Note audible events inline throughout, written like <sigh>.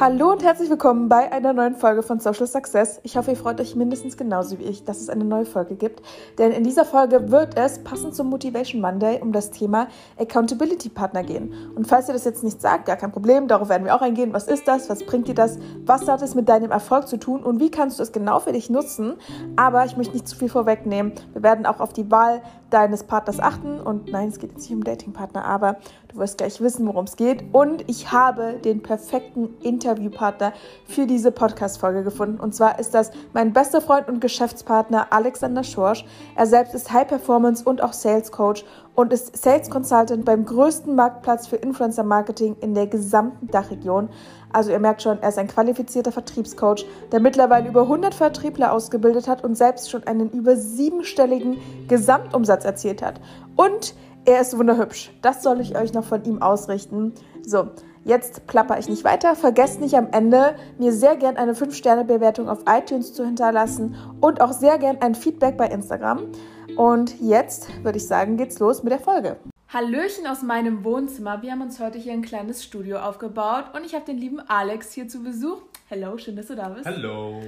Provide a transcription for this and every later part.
Hallo und herzlich willkommen bei einer neuen Folge von Social Success. Ich hoffe, ihr freut euch mindestens genauso wie ich, dass es eine neue Folge gibt. Denn in dieser Folge wird es, passend zum Motivation Monday, um das Thema Accountability Partner gehen. Und falls ihr das jetzt nicht sagt, gar kein Problem, darauf werden wir auch eingehen. Was ist das? Was bringt dir das? Was hat es mit deinem Erfolg zu tun? Und wie kannst du es genau für dich nutzen? Aber ich möchte nicht zu viel vorwegnehmen. Wir werden auch auf die Wahl deines Partners achten. Und nein, es geht jetzt nicht um Datingpartner, aber du wirst gleich wissen, worum es geht. Und ich habe den perfekten Interviewpartner für diese Podcast-Folge gefunden. Und zwar ist das mein bester Freund und Geschäftspartner Alexander Schorsch. Er selbst ist High Performance und auch Sales Coach und ist Sales Consultant beim größten Marktplatz für Influencer Marketing in der gesamten Dachregion. Also ihr merkt schon, er ist ein qualifizierter Vertriebscoach, der mittlerweile über 100 Vertriebler ausgebildet hat und selbst schon einen über siebenstelligen Gesamtumsatz erzielt hat. Und er ist wunderhübsch. Das soll ich euch noch von ihm ausrichten. So, jetzt plapper ich nicht weiter. Vergesst nicht am Ende, mir sehr gern eine 5-Sterne-Bewertung auf iTunes zu hinterlassen und auch sehr gern ein Feedback bei Instagram. Und jetzt würde ich sagen, geht's los mit der Folge. Hallöchen aus meinem Wohnzimmer. Wir haben uns heute hier ein kleines Studio aufgebaut und ich habe den lieben Alex hier zu Besuch. Hallo, schön, dass du da bist. Hallo.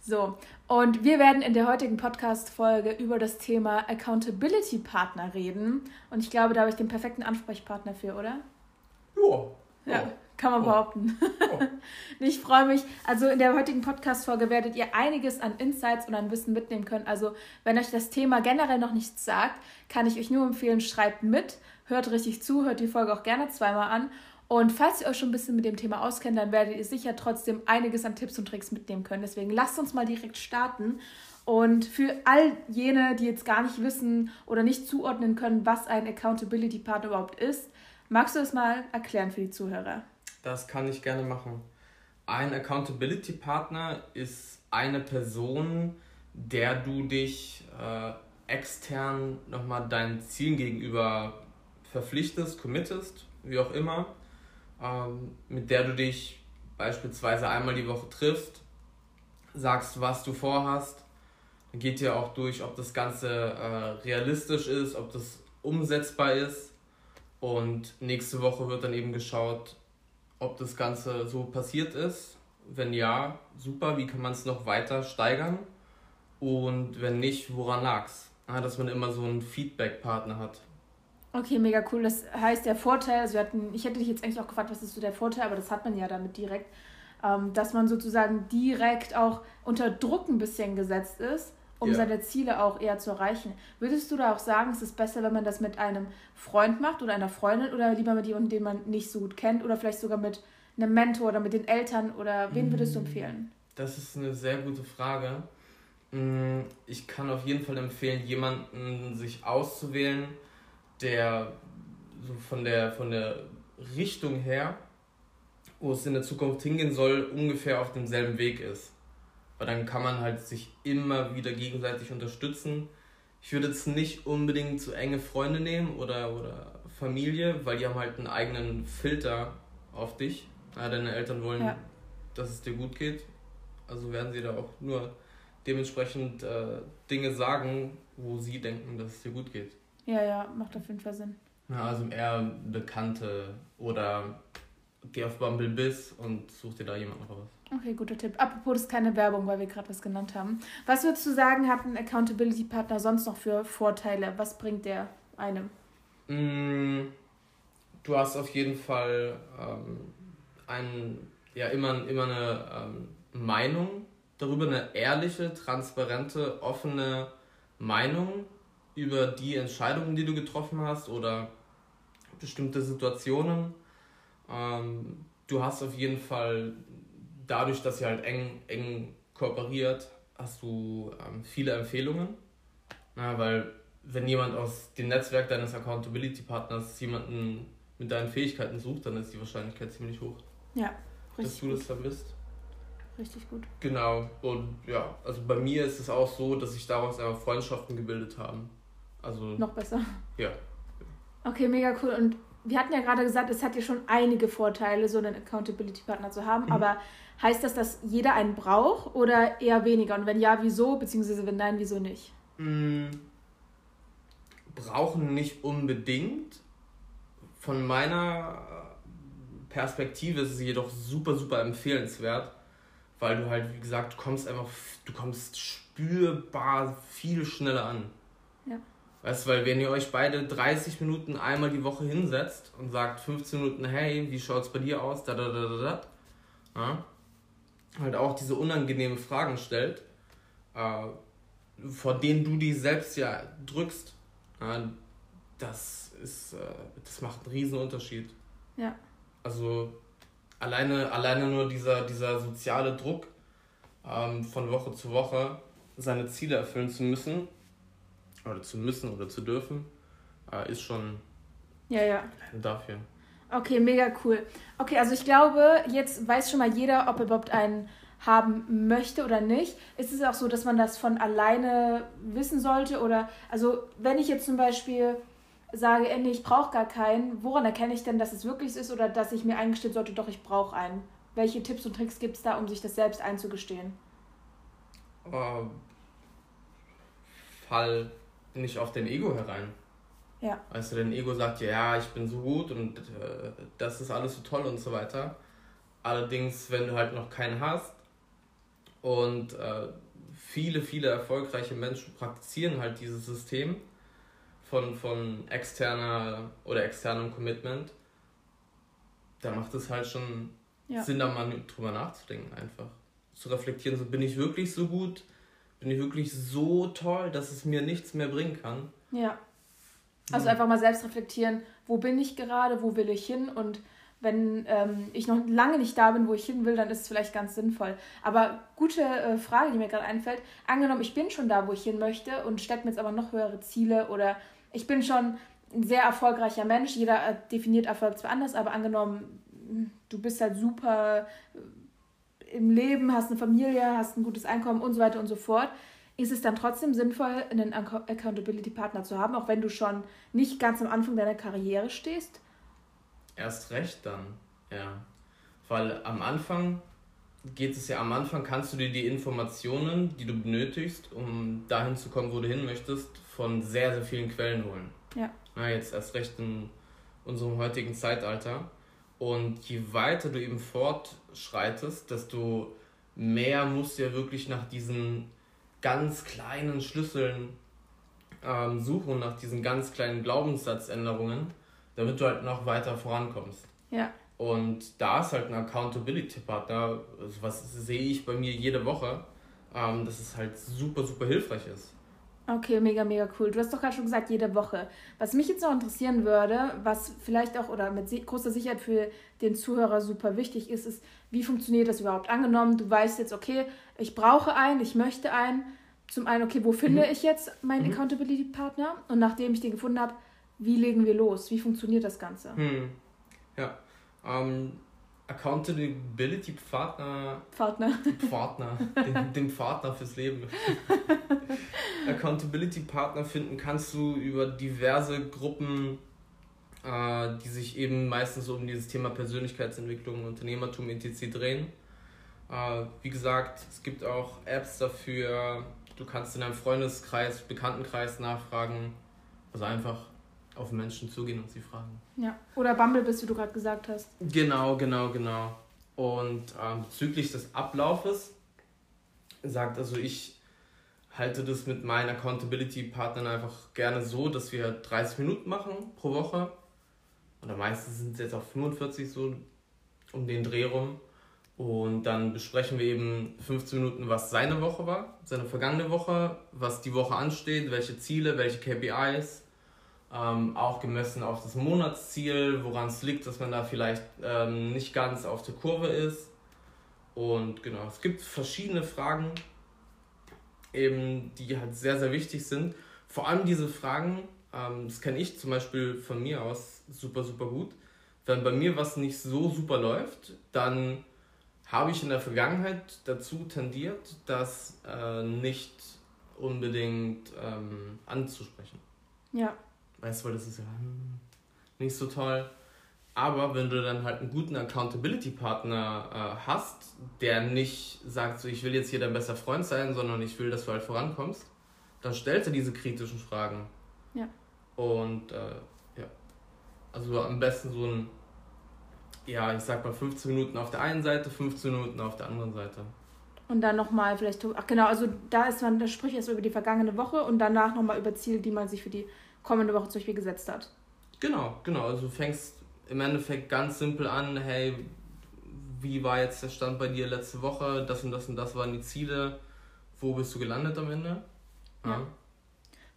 So, und wir werden in der heutigen Podcast-Folge über das Thema Accountability Partner reden. Und ich glaube, da habe ich den perfekten Ansprechpartner für, oder? Ja. Ja, kann man behaupten. <laughs> ich freue mich. Also in der heutigen Podcast-Folge werdet ihr einiges an Insights und an Wissen mitnehmen können. Also wenn euch das Thema generell noch nichts sagt, kann ich euch nur empfehlen, schreibt mit hört richtig zu, hört die Folge auch gerne zweimal an. Und falls ihr euch schon ein bisschen mit dem Thema auskennt, dann werdet ihr sicher trotzdem einiges an Tipps und Tricks mitnehmen können. Deswegen lasst uns mal direkt starten. Und für all jene, die jetzt gar nicht wissen oder nicht zuordnen können, was ein Accountability Partner überhaupt ist, magst du das mal erklären für die Zuhörer? Das kann ich gerne machen. Ein Accountability Partner ist eine Person, der du dich äh, extern nochmal deinen Zielen gegenüber verpflichtest, committest, wie auch immer, ähm, mit der du dich beispielsweise einmal die Woche triffst, sagst, was du vorhast, dann geht dir auch durch, ob das Ganze äh, realistisch ist, ob das umsetzbar ist und nächste Woche wird dann eben geschaut, ob das Ganze so passiert ist. Wenn ja, super, wie kann man es noch weiter steigern? Und wenn nicht, woran lag es? dass man immer so einen Feedback-Partner hat. Okay, mega cool. Das heißt, der Vorteil, also wir hatten, ich hätte dich jetzt eigentlich auch gefragt, was ist so der Vorteil, aber das hat man ja damit direkt, ähm, dass man sozusagen direkt auch unter Druck ein bisschen gesetzt ist, um ja. seine Ziele auch eher zu erreichen. Würdest du da auch sagen, es ist besser, wenn man das mit einem Freund macht oder einer Freundin oder lieber mit jemandem, den man nicht so gut kennt oder vielleicht sogar mit einem Mentor oder mit den Eltern oder wen würdest du mm, empfehlen? Das ist eine sehr gute Frage. Mm, ich kann auf jeden Fall empfehlen, jemanden sich auszuwählen, der so von der, von der Richtung her, wo es in der Zukunft hingehen soll, ungefähr auf demselben Weg ist. Weil dann kann man halt sich immer wieder gegenseitig unterstützen. Ich würde jetzt nicht unbedingt zu enge Freunde nehmen oder, oder Familie, weil die haben halt einen eigenen Filter auf dich. Ja, deine Eltern wollen, ja. dass es dir gut geht. Also werden sie da auch nur dementsprechend äh, Dinge sagen, wo sie denken, dass es dir gut geht. Ja, ja, macht auf jeden Fall Sinn. Ja, also eher Bekannte oder geh auf Bumble Biss und such dir da jemanden raus. Okay, guter Tipp. Apropos, das ist keine Werbung, weil wir gerade was genannt haben. Was würdest du sagen, hat ein Accountability-Partner sonst noch für Vorteile? Was bringt der einem? Mm, du hast auf jeden Fall ähm, ein, ja, immer, immer eine ähm, Meinung darüber, eine ehrliche, transparente, offene Meinung über die Entscheidungen, die du getroffen hast oder bestimmte Situationen. Ähm, du hast auf jeden Fall, dadurch, dass ihr halt eng, eng kooperiert, hast du ähm, viele Empfehlungen. Na, weil wenn jemand aus dem Netzwerk deines Accountability-Partners jemanden mit deinen Fähigkeiten sucht, dann ist die Wahrscheinlichkeit ziemlich hoch. Ja, richtig. Dass du das dann bist. Richtig gut. Genau. Und ja, also bei mir ist es auch so, dass sich daraus einfach Freundschaften gebildet haben. Also. Noch besser. Ja. Okay, mega cool. Und wir hatten ja gerade gesagt, es hat ja schon einige Vorteile, so einen Accountability-Partner zu haben. Mhm. Aber heißt das, dass jeder einen braucht oder eher weniger? Und wenn ja, wieso? Beziehungsweise wenn nein, wieso nicht? Mhm. Brauchen nicht unbedingt. Von meiner Perspektive ist es jedoch super, super empfehlenswert, weil du halt, wie gesagt, du kommst einfach, du kommst spürbar viel schneller an. Ja. Weißt du, weil wenn ihr euch beide 30 Minuten einmal die Woche hinsetzt und sagt 15 Minuten, hey, wie schaut's bei dir aus, da, da, da, da, da, ja, halt auch diese unangenehmen Fragen stellt, äh, vor denen du dich selbst ja drückst, ja, das ist, äh, das macht einen riesen Unterschied. Ja. Also alleine, alleine nur dieser, dieser soziale Druck ähm, von Woche zu Woche seine Ziele erfüllen zu müssen, oder zu müssen oder zu dürfen, äh, ist schon ja, ja. dafür. Okay, mega cool. Okay, also ich glaube, jetzt weiß schon mal jeder, ob er überhaupt einen haben möchte oder nicht. Ist es auch so, dass man das von alleine wissen sollte? Oder, also, wenn ich jetzt zum Beispiel sage, nee, ich brauche gar keinen, woran erkenne ich denn, dass es wirklich ist oder dass ich mir eingestehen sollte, doch, ich brauche einen? Welche Tipps und Tricks gibt es da, um sich das selbst einzugestehen? Uh, fall nicht auf dein Ego herein. Ja. Du, dein Ego sagt dir, ja, ich bin so gut und äh, das ist alles so toll und so weiter. Allerdings, wenn du halt noch keinen hast und äh, viele, viele erfolgreiche Menschen praktizieren halt dieses System von, von externer oder externem Commitment, da macht es halt schon ja. Sinn, da mal drüber nachzudenken einfach. Zu reflektieren, so bin ich wirklich so gut, bin ich wirklich so toll, dass es mir nichts mehr bringen kann. Ja. Also einfach mal selbst reflektieren, wo bin ich gerade, wo will ich hin und wenn ähm, ich noch lange nicht da bin, wo ich hin will, dann ist es vielleicht ganz sinnvoll. Aber gute äh, Frage, die mir gerade einfällt. Angenommen, ich bin schon da, wo ich hin möchte und stecke mir jetzt aber noch höhere Ziele oder ich bin schon ein sehr erfolgreicher Mensch. Jeder äh, definiert Erfolg zwar anders, aber angenommen, du bist halt super im Leben, hast eine Familie, hast ein gutes Einkommen und so weiter und so fort, ist es dann trotzdem sinnvoll, einen Accountability-Partner zu haben, auch wenn du schon nicht ganz am Anfang deiner Karriere stehst? Erst recht dann, ja. Weil am Anfang geht es ja, am Anfang kannst du dir die Informationen, die du benötigst, um dahin zu kommen, wo du hin möchtest, von sehr, sehr vielen Quellen holen. Ja. Na, jetzt erst recht in unserem heutigen Zeitalter. Und je weiter du eben fortschreitest, desto mehr musst du ja wirklich nach diesen ganz kleinen Schlüsseln ähm, suchen, nach diesen ganz kleinen Glaubenssatzänderungen, damit du halt noch weiter vorankommst. Ja. Und da ist halt ein Accountability-Partner, also was sehe ich bei mir jede Woche, ähm, dass es halt super, super hilfreich ist. Okay, mega, mega cool. Du hast doch gerade schon gesagt, jede Woche. Was mich jetzt noch interessieren würde, was vielleicht auch oder mit großer Sicherheit für den Zuhörer super wichtig ist, ist, wie funktioniert das überhaupt? Angenommen, du weißt jetzt, okay, ich brauche einen, ich möchte einen. Zum einen, okay, wo finde mhm. ich jetzt meinen mhm. Accountability-Partner? Und nachdem ich den gefunden habe, wie legen wir los? Wie funktioniert das Ganze? Mhm. Ja, ähm, Accountability Partner. Partner. Partner. den, den Partner fürs Leben. <laughs> Accountability Partner finden kannst du über diverse Gruppen, äh, die sich eben meistens um dieses Thema Persönlichkeitsentwicklung, Unternehmertum etc. drehen. Äh, wie gesagt, es gibt auch Apps dafür. Du kannst in deinem Freundeskreis, Bekanntenkreis nachfragen. Also einfach auf Menschen zugehen und sie fragen. Ja, oder Bumble, bis wie du gerade gesagt hast. Genau, genau, genau. Und ähm, bezüglich des Ablaufes sagt also ich halte das mit meinen Accountability-Partnern einfach gerne so, dass wir 30 Minuten machen pro Woche. Oder meistens sind es jetzt auch 45 so um den Dreh rum. Und dann besprechen wir eben 15 Minuten, was seine Woche war, seine vergangene Woche, was die Woche ansteht, welche Ziele, welche KPIs ähm, auch gemessen auf das Monatsziel, woran es liegt, dass man da vielleicht ähm, nicht ganz auf der Kurve ist. Und genau, es gibt verschiedene Fragen, eben, die halt sehr, sehr wichtig sind. Vor allem diese Fragen, ähm, das kenne ich zum Beispiel von mir aus super, super gut. Wenn bei mir was nicht so super läuft, dann habe ich in der Vergangenheit dazu tendiert, das äh, nicht unbedingt ähm, anzusprechen. Ja. Weißt du, das ist ja hm, nicht so toll. Aber wenn du dann halt einen guten Accountability-Partner äh, hast, der nicht sagt, so ich will jetzt hier dein bester Freund sein, sondern ich will, dass du halt vorankommst, dann stellt er diese kritischen Fragen. Ja. Und äh, ja. Also am besten so ein Ja, ich sag mal 15 Minuten auf der einen Seite, 15 Minuten auf der anderen Seite. Und dann nochmal vielleicht, ach genau, also da ist man, da spricht erst über die vergangene Woche und danach nochmal über Ziele, die man sich für die kommende Woche zum Beispiel gesetzt hat. Genau, genau. Also du fängst im Endeffekt ganz simpel an, hey, wie war jetzt der Stand bei dir letzte Woche? Das und das und das waren die Ziele. Wo bist du gelandet am Ende? Ja. ja.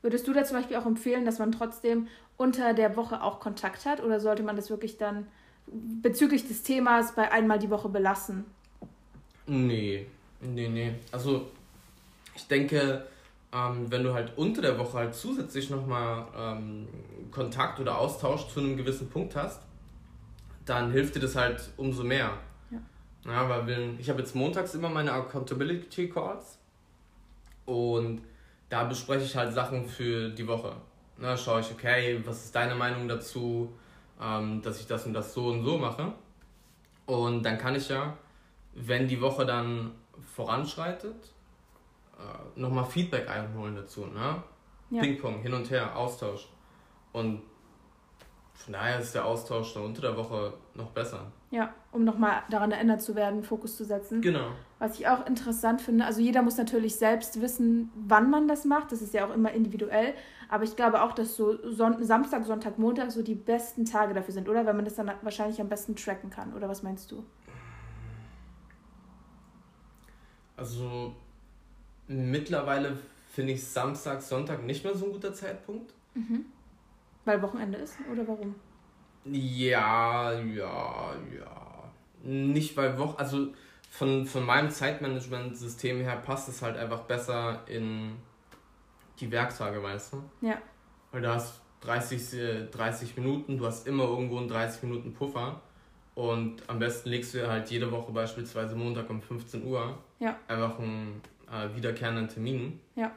Würdest du da zum Beispiel auch empfehlen, dass man trotzdem unter der Woche auch Kontakt hat oder sollte man das wirklich dann bezüglich des Themas bei einmal die Woche belassen? Nee, nee, nee. Also ich denke, ähm, wenn du halt unter der Woche halt zusätzlich nochmal ähm, Kontakt oder Austausch zu einem gewissen Punkt hast, dann hilft dir das halt umso mehr. Ja. ja weil ich habe jetzt montags immer meine Accountability Calls und da bespreche ich halt Sachen für die Woche. Da schaue ich, okay, was ist deine Meinung dazu, ähm, dass ich das und das so und so mache. Und dann kann ich ja, wenn die Woche dann voranschreitet, äh, nochmal Feedback einholen dazu. Ne? Ja. Ping-Pong, hin und her, Austausch. Und von daher ist der Austausch dann unter der Woche noch besser. Ja, um nochmal daran erinnert zu werden, Fokus zu setzen. Genau. Was ich auch interessant finde, also jeder muss natürlich selbst wissen, wann man das macht. Das ist ja auch immer individuell. Aber ich glaube auch, dass so Son Samstag, Sonntag, Montag so die besten Tage dafür sind, oder? Weil man das dann wahrscheinlich am besten tracken kann. Oder was meinst du? Also mittlerweile finde ich Samstag, Sonntag nicht mehr so ein guter Zeitpunkt. Mhm. Weil Wochenende ist oder warum? Ja, ja, ja. Nicht weil Woche, also von, von meinem Zeitmanagement-System her passt es halt einfach besser in die Werktage, weißt du? Ja. Weil du hast 30, 30 Minuten, du hast immer irgendwo einen 30 Minuten Puffer. Und am besten legst du halt jede Woche beispielsweise Montag um 15 Uhr ja. einfach einen äh, wiederkehrenden Termin. Ja.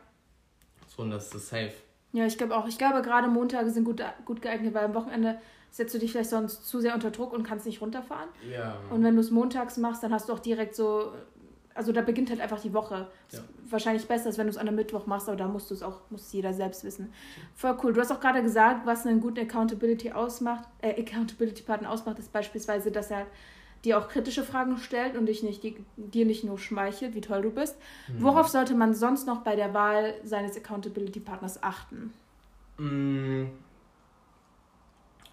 So, und das ist safe. Ja, ich glaube auch. Ich glaube, gerade Montage sind gut, gut geeignet, weil am Wochenende setzt du dich vielleicht sonst zu sehr unter Druck und kannst nicht runterfahren. Ja. Und wenn du es montags machst, dann hast du auch direkt so, also da beginnt halt einfach die Woche. Ja. Wahrscheinlich besser, als wenn du es an einem Mittwoch machst, aber da musst du es auch, muss jeder selbst wissen. Voll cool. Du hast auch gerade gesagt, was einen guten Accountability ausmacht, äh, Accountability-Partner ausmacht, ist beispielsweise, dass er dir auch kritische Fragen stellt und dich nicht, die, dir nicht nur schmeichelt, wie toll du bist. Mhm. Worauf sollte man sonst noch bei der Wahl seines Accountability-Partners achten? Mm,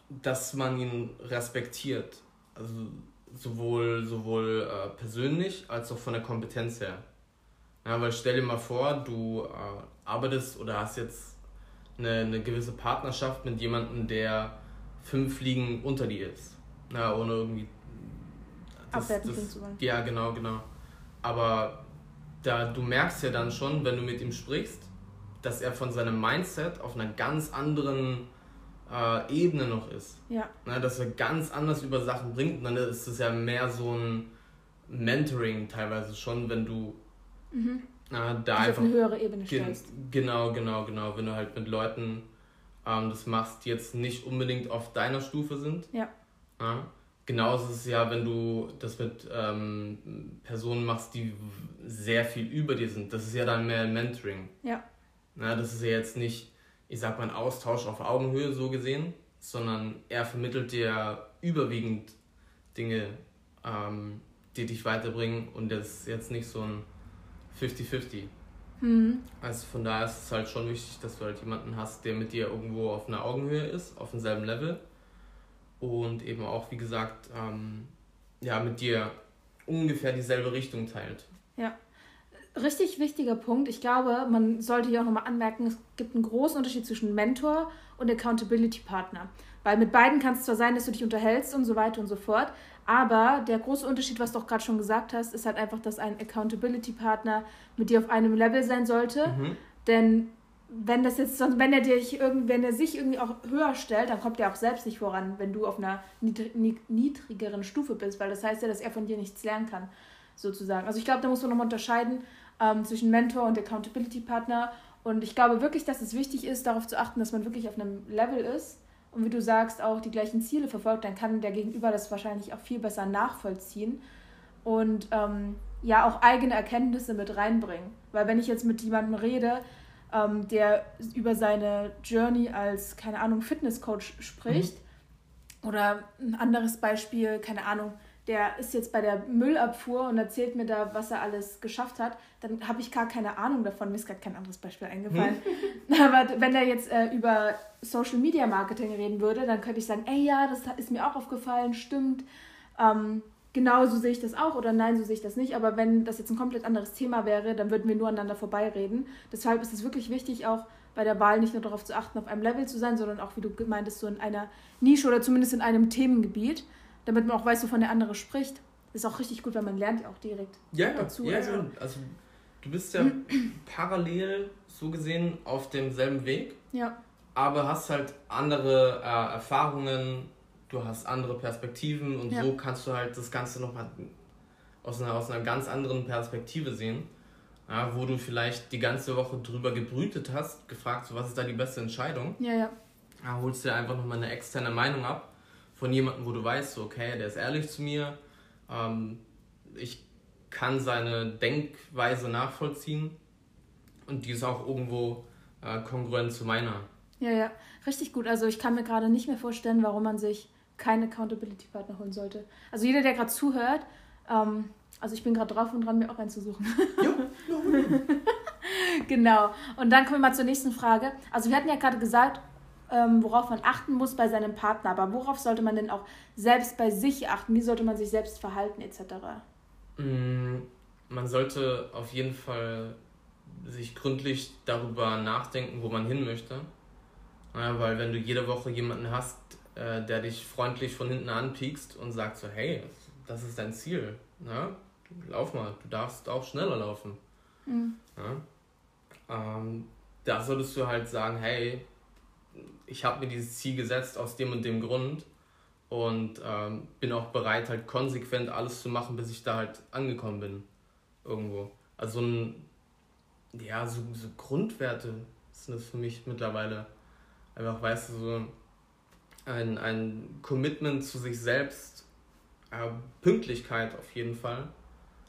dass man ihn respektiert. Also sowohl, sowohl äh, persönlich als auch von der Kompetenz her. Ja, weil stell dir mal vor, du äh, arbeitest oder hast jetzt eine, eine gewisse Partnerschaft mit jemandem, der fünf Ligen unter dir ist. Ja, ohne irgendwie das, zu wollen. Ja, genau, genau. Aber da du merkst ja dann schon, wenn du mit ihm sprichst, dass er von seinem Mindset auf einer ganz anderen äh, Ebene noch ist. Ja. Na, dass er ganz anders über Sachen bringt. Und dann ist es ja mehr so ein Mentoring teilweise schon, wenn du mhm. äh, da einfach auf eine höhere Ebene stellst. Genau, genau, genau. Wenn du halt mit Leuten ähm, das machst, die jetzt nicht unbedingt auf deiner Stufe sind. Ja. ja Genauso ist es ja, wenn du das mit ähm, Personen machst, die sehr viel über dir sind. Das ist ja dann mehr Mentoring. Ja. Na, das ist ja jetzt nicht, ich sag mal, ein Austausch auf Augenhöhe so gesehen, sondern er vermittelt dir überwiegend Dinge, ähm, die dich weiterbringen und das ist jetzt nicht so ein 50-50. Mhm. Also von daher ist es halt schon wichtig, dass du halt jemanden hast, der mit dir irgendwo auf einer Augenhöhe ist, auf demselben Level und eben auch, wie gesagt, ähm, ja, mit dir ungefähr dieselbe Richtung teilt. Ja. Richtig wichtiger Punkt. Ich glaube, man sollte hier auch nochmal anmerken, es gibt einen großen Unterschied zwischen Mentor und Accountability Partner. Weil mit beiden kann es zwar sein, dass du dich unterhältst und so weiter und so fort, aber der große Unterschied, was du auch gerade schon gesagt hast, ist halt einfach, dass ein Accountability Partner mit dir auf einem Level sein sollte. Mhm. Denn wenn das jetzt, wenn er dich irgendwie, wenn er sich irgendwie auch höher stellt, dann kommt er auch selbst nicht voran, wenn du auf einer niedrigeren Stufe bist, weil das heißt ja, dass er von dir nichts lernen kann, sozusagen. Also ich glaube, da muss man nochmal unterscheiden ähm, zwischen Mentor und Accountability Partner. Und ich glaube wirklich, dass es wichtig ist, darauf zu achten, dass man wirklich auf einem Level ist und wie du sagst, auch die gleichen Ziele verfolgt, dann kann der Gegenüber das wahrscheinlich auch viel besser nachvollziehen und ähm, ja auch eigene Erkenntnisse mit reinbringen. Weil wenn ich jetzt mit jemandem rede, ähm, der über seine Journey als, keine Ahnung, Fitnesscoach spricht. Mhm. Oder ein anderes Beispiel, keine Ahnung, der ist jetzt bei der Müllabfuhr und erzählt mir da, was er alles geschafft hat, dann habe ich gar keine Ahnung davon. Mir ist gerade kein anderes Beispiel eingefallen. Hm. <laughs> Aber wenn er jetzt äh, über Social Media Marketing reden würde, dann könnte ich sagen, ey ja, das ist mir auch aufgefallen, stimmt. Ähm, genau so sehe ich das auch oder nein, so sehe ich das nicht. Aber wenn das jetzt ein komplett anderes Thema wäre, dann würden wir nur aneinander vorbeireden. Deshalb ist es wirklich wichtig, auch bei der Wahl nicht nur darauf zu achten, auf einem Level zu sein, sondern auch, wie du meintest, so in einer Nische oder zumindest in einem Themengebiet damit man auch weiß, wovon der andere spricht. Das ist auch richtig gut, weil man lernt ja auch direkt ja, dazu. Ja, also, also du bist ja <clears throat> parallel so gesehen auf demselben Weg. Ja. Aber hast halt andere äh, Erfahrungen, du hast andere Perspektiven und ja. so kannst du halt das Ganze nochmal aus einer, aus einer ganz anderen Perspektive sehen. Ja, wo du vielleicht die ganze Woche drüber gebrütet hast, gefragt, so, was ist da die beste Entscheidung. Ja, ja. Da holst du dir einfach nochmal eine externe Meinung ab von jemandem, wo du weißt, okay, der ist ehrlich zu mir, ähm, ich kann seine Denkweise nachvollziehen und die ist auch irgendwo äh, kongruent zu meiner. Ja, ja, richtig gut. Also ich kann mir gerade nicht mehr vorstellen, warum man sich keinen Accountability-Partner holen sollte. Also jeder, der gerade zuhört, ähm, also ich bin gerade drauf und dran, mir auch einen zu suchen. Ja, <laughs> genau. Und dann kommen wir mal zur nächsten Frage. Also wir hatten ja gerade gesagt, ähm, worauf man achten muss bei seinem Partner. Aber worauf sollte man denn auch selbst bei sich achten? Wie sollte man sich selbst verhalten etc.? Mm, man sollte auf jeden Fall sich gründlich darüber nachdenken, wo man hin möchte. Ja, weil wenn du jede Woche jemanden hast, äh, der dich freundlich von hinten anpiekst und sagt so, hey, das ist dein Ziel, ne? lauf mal, du darfst auch schneller laufen. Mhm. Ja? Ähm, da solltest du halt sagen, hey, ich habe mir dieses Ziel gesetzt aus dem und dem Grund und ähm, bin auch bereit, halt konsequent alles zu machen, bis ich da halt angekommen bin. Irgendwo. Also ein, ja, so, so Grundwerte sind das für mich mittlerweile. Einfach, weißt du, so ein, ein Commitment zu sich selbst, äh, Pünktlichkeit auf jeden Fall.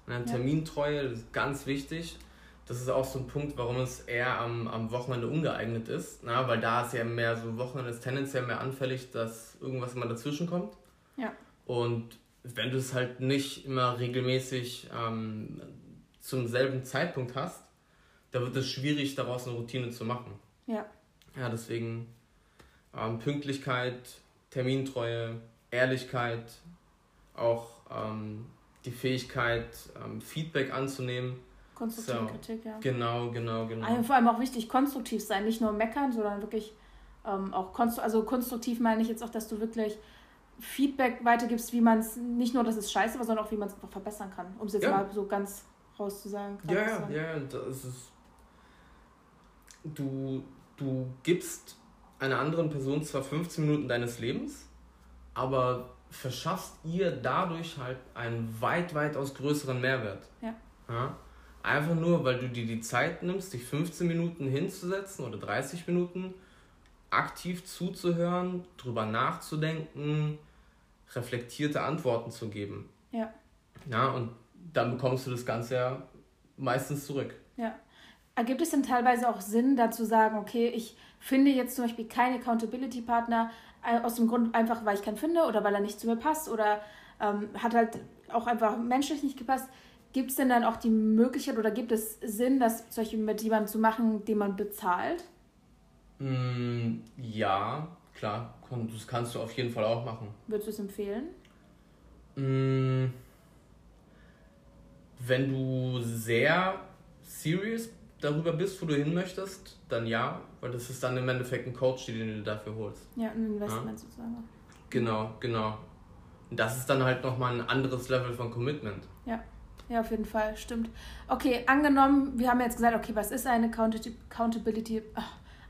Eine Termintreue, das ist ganz wichtig das ist auch so ein Punkt, warum es eher am, am Wochenende ungeeignet ist, na, weil da ist ja mehr so Wochenende ist tendenziell mehr anfällig, dass irgendwas immer dazwischen kommt. Ja. Und wenn du es halt nicht immer regelmäßig ähm, zum selben Zeitpunkt hast, da wird es schwierig, daraus eine Routine zu machen. Ja. Ja, deswegen ähm, Pünktlichkeit, Termintreue, Ehrlichkeit, auch ähm, die Fähigkeit, ähm, Feedback anzunehmen Konstruktive so, Kritik, ja. Genau, genau, genau. Also vor allem auch wichtig, konstruktiv sein, nicht nur meckern, sondern wirklich ähm, auch konstru also konstruktiv meine ich jetzt auch, dass du wirklich Feedback weitergibst, wie man es, nicht nur, dass es scheiße war, sondern auch, wie man es einfach verbessern kann, um es jetzt ja. mal so ganz rauszusagen. Ja, ja, ja, das ist. Du, du gibst einer anderen Person zwar 15 Minuten deines Lebens, aber verschaffst ihr dadurch halt einen weit, weitaus größeren Mehrwert. Ja. ja? Einfach nur, weil du dir die Zeit nimmst, dich 15 Minuten hinzusetzen oder 30 Minuten, aktiv zuzuhören, drüber nachzudenken, reflektierte Antworten zu geben. Ja. Ja, und dann bekommst du das Ganze ja meistens zurück. Ja. Ergibt es denn teilweise auch Sinn, dazu sagen, okay, ich finde jetzt zum Beispiel keinen Accountability-Partner äh, aus dem Grund einfach, weil ich keinen finde oder weil er nicht zu mir passt oder ähm, hat halt auch einfach menschlich nicht gepasst. Gibt es denn dann auch die Möglichkeit oder gibt es Sinn, das solche mit jemandem zu machen, den man bezahlt? Mm, ja, klar. Das kannst du auf jeden Fall auch machen. Würdest du es empfehlen? Mm, wenn du sehr serious darüber bist, wo du hin möchtest, dann ja, weil das ist dann im Endeffekt ein Coach, den du dafür holst. Ja, ein Investment ja? sozusagen. Genau, genau. Und das ist dann halt nochmal ein anderes Level von Commitment. Ja. Ja, auf jeden Fall, stimmt. Okay, angenommen, wir haben jetzt gesagt, okay, was ist ein Accountability,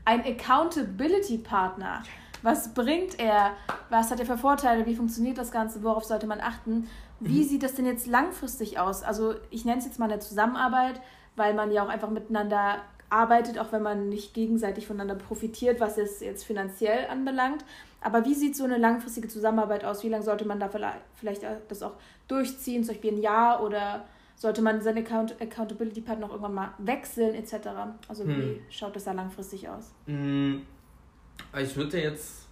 ein Accountability Partner? Was bringt er? Was hat er für Vorteile? Wie funktioniert das Ganze? Worauf sollte man achten? Wie mhm. sieht das denn jetzt langfristig aus? Also ich nenne es jetzt mal eine Zusammenarbeit, weil man ja auch einfach miteinander arbeitet, auch wenn man nicht gegenseitig voneinander profitiert, was es jetzt finanziell anbelangt. Aber wie sieht so eine langfristige Zusammenarbeit aus? Wie lange sollte man da vielleicht das auch durchziehen, zum Beispiel ein Jahr oder sollte man seine Account Accountability Partner noch irgendwann mal wechseln etc. Also hm. wie schaut das da langfristig aus? Hm. Ich würde jetzt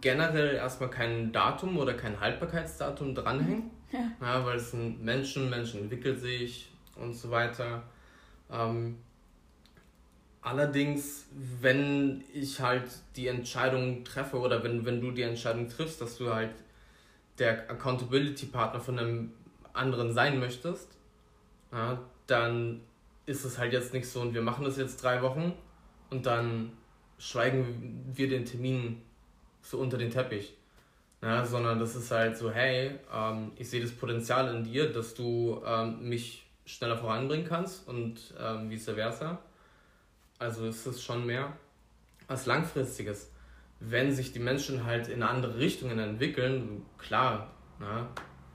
generell erstmal kein Datum oder kein Haltbarkeitsdatum dranhängen. Ja. ja weil es sind Menschen, Menschen entwickeln sich und so weiter. Ähm, allerdings, wenn ich halt die Entscheidung treffe oder wenn, wenn du die Entscheidung triffst, dass du halt der Accountability-Partner von einem anderen sein möchtest, ja, dann ist es halt jetzt nicht so und wir machen das jetzt drei Wochen und dann schweigen wir den Termin so unter den Teppich. Ja, sondern das ist halt so, hey, ähm, ich sehe das Potenzial in dir, dass du ähm, mich schneller voranbringen kannst und ähm, vice versa. Also ist es schon mehr was Langfristiges. Wenn sich die Menschen halt in andere Richtungen entwickeln, klar, na,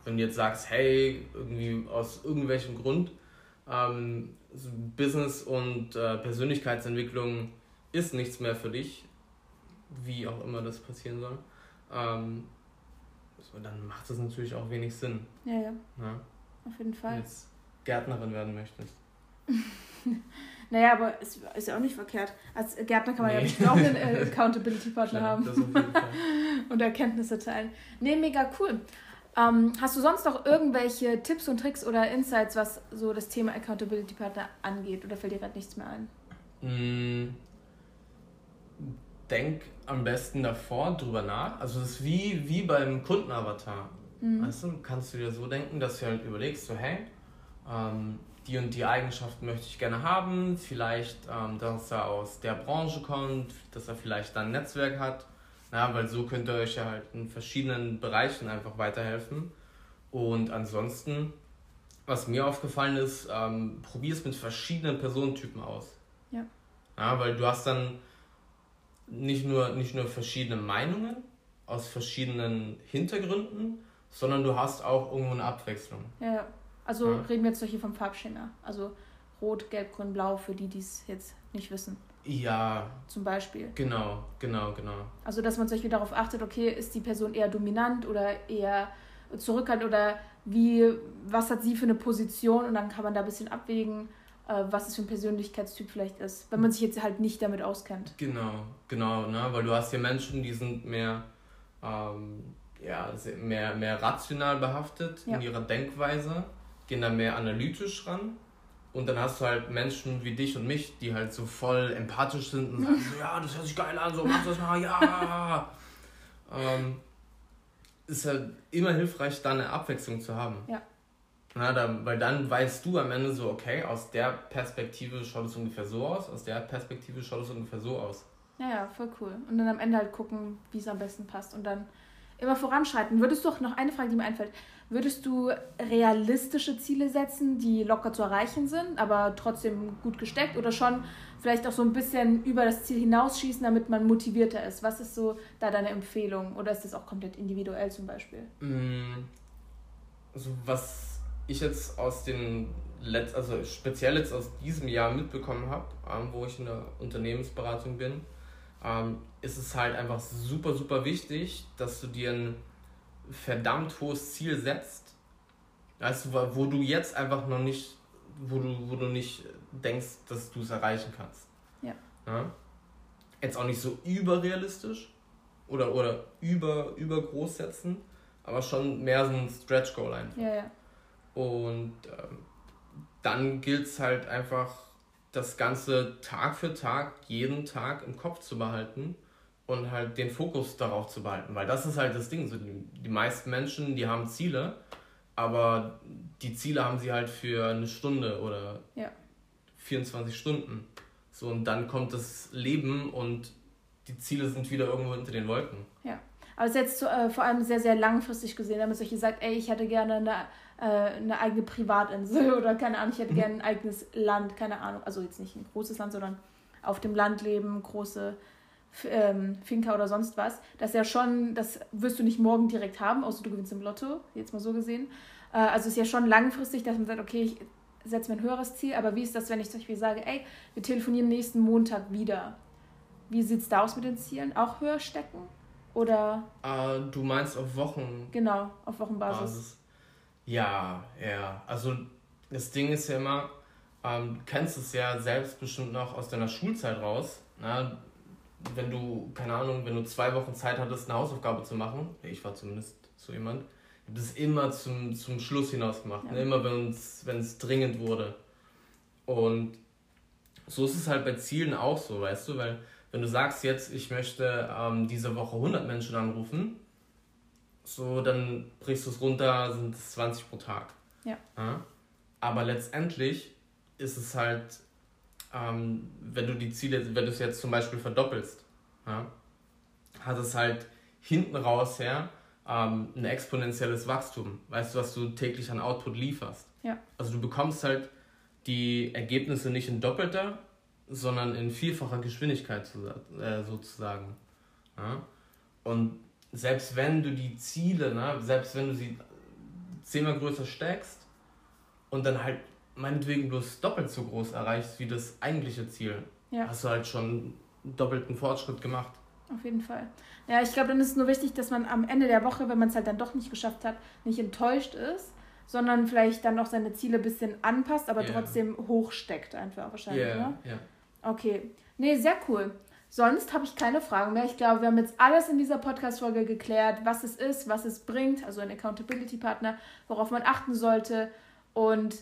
wenn du jetzt sagst, hey, irgendwie aus irgendwelchem Grund, ähm, Business und äh, Persönlichkeitsentwicklung ist nichts mehr für dich, wie auch immer das passieren soll, ähm, so, dann macht das natürlich auch wenig Sinn. Ja, ja. ja? Auf jeden Fall. Jetzt Gärtnerin werden möchtest. <laughs> naja, aber es ist ja auch nicht verkehrt. Als Gärtner kann man nee. ja bestimmt auch einen äh, <laughs> Accountability-Partner haben. <laughs> Und Erkenntnisse teilen. Nee, mega cool. Ähm, hast du sonst noch irgendwelche Tipps und Tricks oder Insights, was so das Thema Accountability Partner angeht? Oder fällt dir gerade nichts mehr ein? Mm, denk am besten davor drüber nach. Also es ist wie, wie beim Kundenavatar. Mhm. Weißt du, kannst du dir so denken, dass du halt überlegst, so hey, ähm, die und die Eigenschaften möchte ich gerne haben. Vielleicht, ähm, dass er aus der Branche kommt, dass er vielleicht dann ein Netzwerk hat ja, weil so könnt ihr euch ja halt in verschiedenen Bereichen einfach weiterhelfen. Und ansonsten, was mir aufgefallen ist, ähm, probier es mit verschiedenen Personentypen aus. Ja. Ja, weil du hast dann nicht nur, nicht nur verschiedene Meinungen aus verschiedenen Hintergründen, sondern du hast auch irgendwo eine Abwechslung. Ja, also ja. reden wir jetzt doch hier vom Farbschema. Also Rot, Gelb, Grün, Blau, für die, die es jetzt nicht wissen. Ja. Zum Beispiel. Genau, genau, genau. Also, dass man zum Beispiel darauf achtet, okay, ist die Person eher dominant oder eher zurückhaltend oder wie, was hat sie für eine Position und dann kann man da ein bisschen abwägen, äh, was es für ein Persönlichkeitstyp vielleicht ist, wenn man sich jetzt halt nicht damit auskennt. Genau, genau, ne? weil du hast hier Menschen, die sind mehr, ähm, ja, mehr, mehr rational behaftet ja. in ihrer Denkweise, gehen da mehr analytisch ran und dann hast du halt Menschen wie dich und mich, die halt so voll empathisch sind und sagen so, ja, das hört sich geil an, so mach das mal, ja. <laughs> ähm, ist halt immer hilfreich, da eine Abwechslung zu haben. Ja. Na, da, weil dann weißt du am Ende so, okay, aus der Perspektive schaut es ungefähr so aus, aus der Perspektive schaut es ungefähr so aus. Ja, ja, voll cool. Und dann am Ende halt gucken, wie es am besten passt und dann immer voranschreiten. Würdest du auch noch eine Frage, die mir einfällt, Würdest du realistische Ziele setzen, die locker zu erreichen sind, aber trotzdem gut gesteckt oder schon vielleicht auch so ein bisschen über das Ziel hinausschießen, damit man motivierter ist? Was ist so da deine Empfehlung oder ist das auch komplett individuell zum Beispiel? Mm, also was ich jetzt aus den Letz also speziell jetzt aus diesem Jahr mitbekommen habe, ähm, wo ich in der Unternehmensberatung bin, ähm, ist es halt einfach super, super wichtig, dass du dir ein verdammt hohes Ziel setzt, weißt du, wo du jetzt einfach noch nicht, wo du, wo du nicht denkst, dass du es erreichen kannst. Ja. ja. Jetzt auch nicht so überrealistisch oder, oder über, übergroß setzen, aber schon mehr so ein Stretch Goal einfach. Ja, ja. Und ähm, dann gilt es halt einfach, das Ganze Tag für Tag, jeden Tag im Kopf zu behalten und halt den Fokus darauf zu behalten, weil das ist halt das Ding. So die, die meisten Menschen, die haben Ziele, aber die Ziele haben sie halt für eine Stunde oder ja. 24 Stunden. So und dann kommt das Leben und die Ziele sind wieder irgendwo hinter den Wolken. Ja. Aber es ist jetzt äh, vor allem sehr, sehr langfristig gesehen, damit solche sagt, ey, ich hätte gerne eine, äh, eine eigene Privatinsel <laughs> oder keine Ahnung, ich hätte mhm. gerne ein eigenes Land, keine Ahnung, also jetzt nicht ein großes Land, sondern auf dem Land leben, große ähm, Finca oder sonst was, das ist ja schon, das wirst du nicht morgen direkt haben, außer du gewinnst im Lotto, jetzt mal so gesehen. Äh, also ist ja schon langfristig, dass man sagt, okay, ich setze mir ein höheres Ziel, aber wie ist das, wenn ich zum Beispiel sage, ey, wir telefonieren nächsten Montag wieder? Wie sieht es da aus mit den Zielen? Auch höher stecken? Oder? Uh, du meinst auf Wochen? Genau, auf Wochenbasis. Basis. Ja, ja. Also das Ding ist ja immer, ähm, du kennst es ja selbst bestimmt noch aus deiner Schulzeit raus. Na, wenn du, keine Ahnung, wenn du zwei Wochen Zeit hattest, eine Hausaufgabe zu machen, ich war zumindest so jemand, ich habe das immer zum, zum Schluss hinaus gemacht, ja. ne? immer wenn es dringend wurde. Und so ist es halt bei Zielen auch so, weißt du, weil wenn du sagst jetzt, ich möchte ähm, diese Woche 100 Menschen anrufen, so dann brichst du es runter, sind es 20 pro Tag. Ja. ja? Aber letztendlich ist es halt, ähm, wenn du die Ziele, wenn du es jetzt zum Beispiel verdoppelst, ja, hat es halt hinten raus her ähm, ein exponentielles Wachstum. Weißt du, was du täglich an Output lieferst? Ja. Also du bekommst halt die Ergebnisse nicht in doppelter, sondern in vielfacher Geschwindigkeit äh, sozusagen. Ja? Und selbst wenn du die Ziele, ne, selbst wenn du sie zehnmal größer steckst und dann halt meinetwegen bloß doppelt so groß erreichst wie das eigentliche Ziel, ja. hast du halt schon doppelten Fortschritt gemacht. Auf jeden Fall. Ja, ich glaube, dann ist es nur wichtig, dass man am Ende der Woche, wenn man es halt dann doch nicht geschafft hat, nicht enttäuscht ist, sondern vielleicht dann noch seine Ziele ein bisschen anpasst, aber yeah. trotzdem hochsteckt einfach wahrscheinlich. Ja, yeah, yeah. Okay. Nee, sehr cool. Sonst habe ich keine Fragen mehr. Ich glaube, wir haben jetzt alles in dieser Podcast-Folge geklärt, was es ist, was es bringt, also ein Accountability-Partner, worauf man achten sollte. Und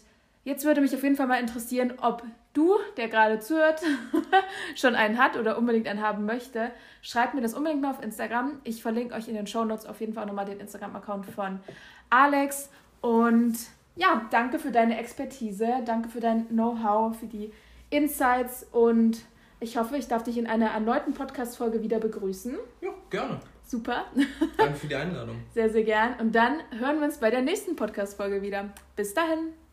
jetzt würde mich auf jeden Fall mal interessieren, ob du, der gerade zuhört, <laughs> schon einen hat oder unbedingt einen haben möchte. Schreibt mir das unbedingt mal auf Instagram. Ich verlinke euch in den Show Notes auf jeden Fall nochmal den Instagram-Account von Alex. Und ja, danke für deine Expertise, danke für dein Know-how, für die Insights und ich hoffe, ich darf dich in einer erneuten Podcast-Folge wieder begrüßen. Ja, gerne. Super. <laughs> Danke für die Einladung. Sehr, sehr gern. Und dann hören wir uns bei der nächsten Podcast-Folge wieder. Bis dahin.